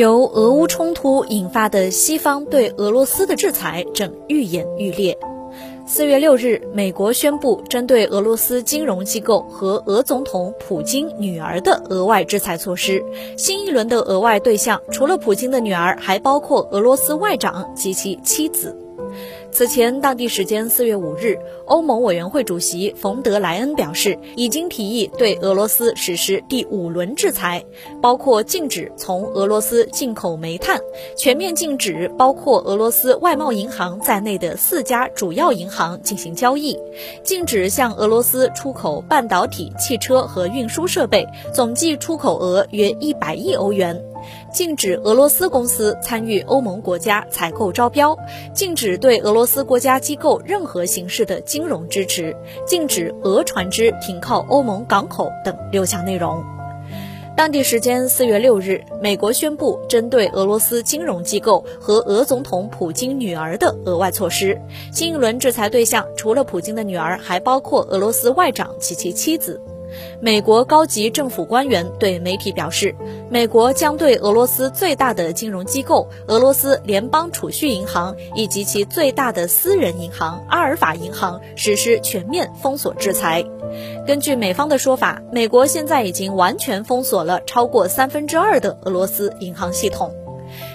由俄乌冲突引发的西方对俄罗斯的制裁正愈演愈烈。四月六日，美国宣布针对俄罗斯金融机构和俄总统普京女儿的额外制裁措施。新一轮的额外对象除了普京的女儿，还包括俄罗斯外长及其妻子。此前，当地时间四月五日，欧盟委员会主席冯德莱恩表示，已经提议对俄罗斯实施第五轮制裁，包括禁止从俄罗斯进口煤炭，全面禁止包括俄罗斯外贸银行在内的四家主要银行进行交易，禁止向俄罗斯出口半导体、汽车和运输设备，总计出口额约一百亿欧元。禁止俄罗斯公司参与欧盟国家采购招标，禁止对俄罗斯国家机构任何形式的金融支持，禁止俄船只停靠欧盟港口等六项内容。当地时间四月六日，美国宣布针对俄罗斯金融机构和俄总统普京女儿的额外措施。新一轮制裁对象除了普京的女儿，还包括俄罗斯外长及其妻子。美国高级政府官员对媒体表示，美国将对俄罗斯最大的金融机构俄罗斯联邦储蓄银行以及其最大的私人银行阿尔法银行实施全面封锁制裁。根据美方的说法，美国现在已经完全封锁了超过三分之二的俄罗斯银行系统。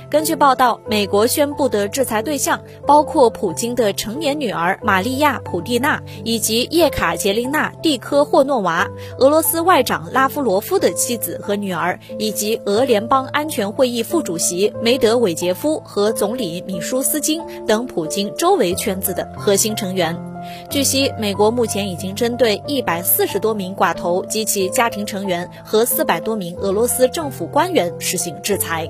根据报道，美国宣布的制裁对象包括普京的成年女儿玛利亚·普蒂娜以及叶卡捷琳娜·蒂科霍诺娃、俄罗斯外长拉夫罗夫的妻子和女儿，以及俄联邦安全会议副主席梅德韦杰夫和总理米舒斯金等普京周围圈子的核心成员。据悉，美国目前已经针对一百四十多名寡头及其家庭成员和四百多名俄罗斯政府官员实行制裁。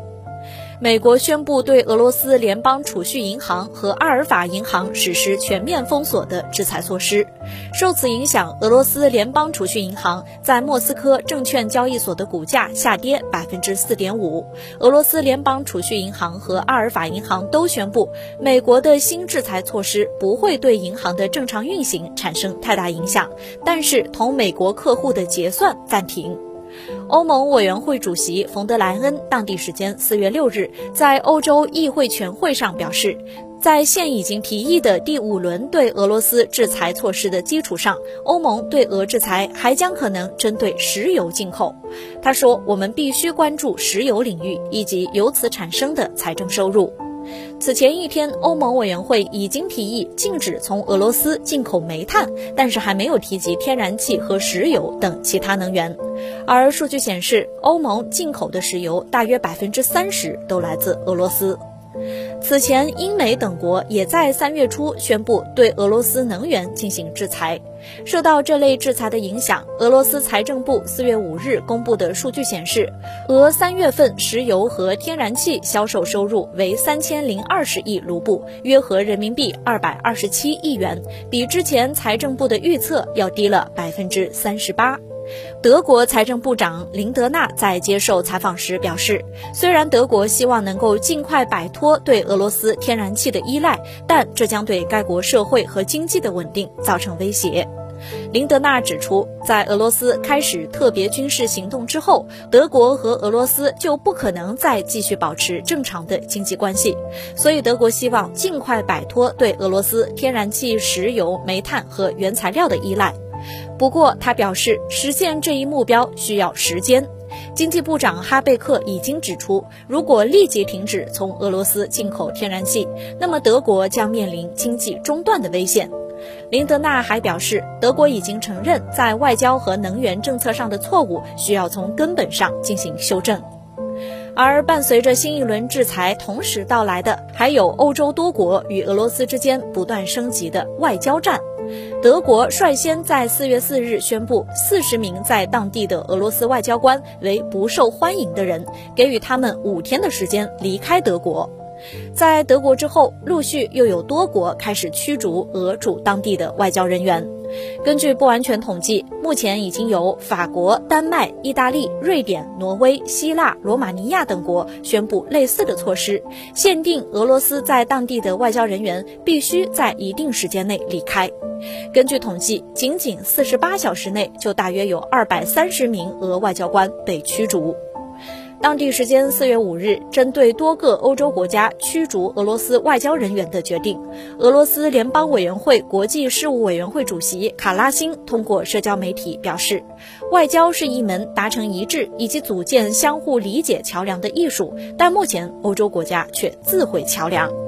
美国宣布对俄罗斯联邦储蓄银行和阿尔法银行实施全面封锁的制裁措施。受此影响，俄罗斯联邦储蓄银行在莫斯科证券交易所的股价下跌百分之四点五。俄罗斯联邦储蓄银行和阿尔法银行都宣布，美国的新制裁措施不会对银行的正常运行产生太大影响，但是同美国客户的结算暂停。欧盟委员会主席冯德莱恩当地时间四月六日在欧洲议会全会上表示，在现已经提议的第五轮对俄罗斯制裁措施的基础上，欧盟对俄制裁还将可能针对石油进口。他说：“我们必须关注石油领域以及由此产生的财政收入。”此前一天，欧盟委员会已经提议禁止从俄罗斯进口煤炭，但是还没有提及天然气和石油等其他能源。而数据显示，欧盟进口的石油大约百分之三十都来自俄罗斯。此前，英美等国也在三月初宣布对俄罗斯能源进行制裁。受到这类制裁的影响，俄罗斯财政部四月五日公布的数据显示，俄三月份石油和天然气销售收入为三千零二十亿卢布，约合人民币二百二十七亿元，比之前财政部的预测要低了百分之三十八。德国财政部长林德纳在接受采访时表示，虽然德国希望能够尽快摆脱对俄罗斯天然气的依赖，但这将对该国社会和经济的稳定造成威胁。林德纳指出，在俄罗斯开始特别军事行动之后，德国和俄罗斯就不可能再继续保持正常的经济关系，所以德国希望尽快摆脱对俄罗斯天然气、石油、煤炭和原材料的依赖。不过，他表示，实现这一目标需要时间。经济部长哈贝克已经指出，如果立即停止从俄罗斯进口天然气，那么德国将面临经济中断的危险。林德纳还表示，德国已经承认在外交和能源政策上的错误，需要从根本上进行修正。而伴随着新一轮制裁同时到来的，还有欧洲多国与俄罗斯之间不断升级的外交战。德国率先在四月四日宣布，四十名在当地的俄罗斯外交官为不受欢迎的人，给予他们五天的时间离开德国。在德国之后，陆续又有多国开始驱逐俄驻当地的外交人员。根据不完全统计，目前已经有法国、丹麦、意大利、瑞典、挪威、希腊、罗马尼亚等国宣布类似的措施，限定俄罗斯在当地的外交人员必须在一定时间内离开。根据统计，仅仅四十八小时内就大约有二百三十名俄外交官被驱逐。当地时间四月五日，针对多个欧洲国家驱逐俄罗斯外交人员的决定，俄罗斯联邦委员会国际事务委员会主席卡拉辛通过社交媒体表示，外交是一门达成一致以及组建相互理解桥梁的艺术，但目前欧洲国家却自毁桥梁。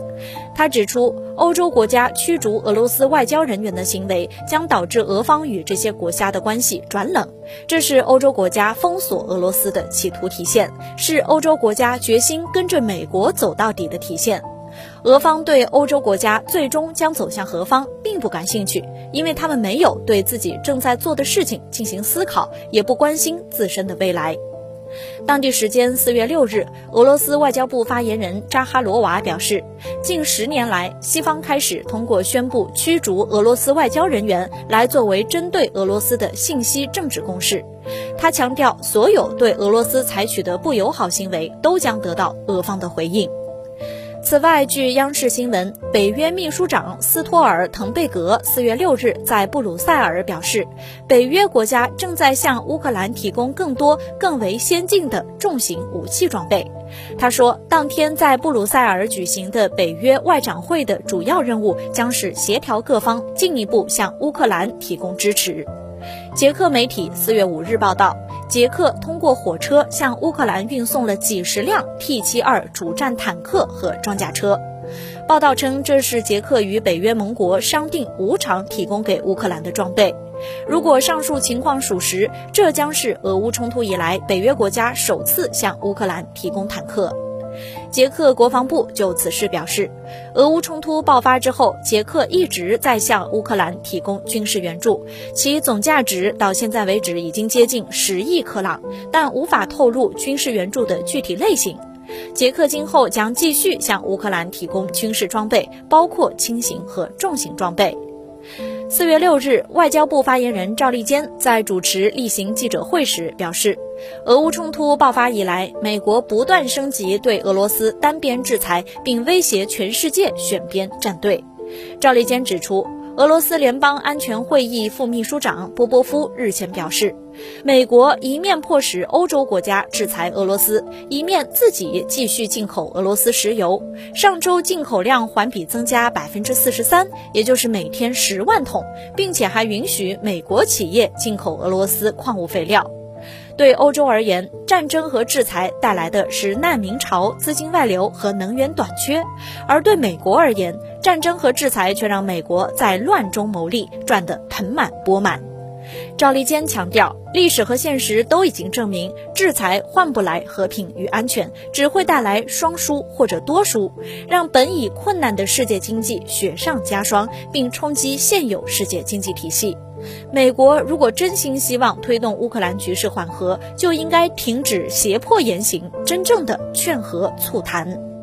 他指出，欧洲国家驱逐俄罗斯外交人员的行为将导致俄方与这些国家的关系转冷，这是欧洲国家封锁俄罗斯的企图体现，是欧洲国家决心跟着美国走到底的体现。俄方对欧洲国家最终将走向何方并不感兴趣，因为他们没有对自己正在做的事情进行思考，也不关心自身的未来。当地时间四月六日，俄罗斯外交部发言人扎哈罗娃表示，近十年来，西方开始通过宣布驱逐俄罗斯外交人员来作为针对俄罗斯的信息政治攻势。他强调，所有对俄罗斯采取的不友好行为都将得到俄方的回应。此外，据央视新闻，北约秘书长斯托尔滕贝格四月六日在布鲁塞尔表示，北约国家正在向乌克兰提供更多、更为先进的重型武器装备。他说，当天在布鲁塞尔举行的北约外长会的主要任务将是协调各方进一步向乌克兰提供支持。捷克媒体四月五日报道。捷克通过火车向乌克兰运送了几十辆 T72 主战坦克和装甲车。报道称，这是捷克与北约盟国商定无偿提供给乌克兰的装备。如果上述情况属实，这将是俄乌冲突以来北约国家首次向乌克兰提供坦克。捷克国防部就此事表示，俄乌冲突爆发之后，捷克一直在向乌克兰提供军事援助，其总价值到现在为止已经接近十亿克朗，但无法透露军事援助的具体类型。捷克今后将继续向乌克兰提供军事装备，包括轻型和重型装备。四月六日，外交部发言人赵立坚在主持例行记者会时表示，俄乌冲突爆发以来，美国不断升级对俄罗斯单边制裁，并威胁全世界选边站队。赵立坚指出。俄罗斯联邦安全会议副秘书长波波夫日前表示，美国一面迫使欧洲国家制裁俄罗斯，一面自己继续进口俄罗斯石油。上周进口量环比增加百分之四十三，也就是每天十万桶，并且还允许美国企业进口俄罗斯矿物废料。对欧洲而言，战争和制裁带来的是难民潮、资金外流和能源短缺；而对美国而言，战争和制裁却让美国在乱中牟利，赚得盆满钵满。赵立坚强调，历史和现实都已经证明，制裁换不来和平与安全，只会带来双输或者多输，让本已困难的世界经济雪上加霜，并冲击现有世界经济体系。美国如果真心希望推动乌克兰局势缓和，就应该停止胁迫言行，真正的劝和促谈。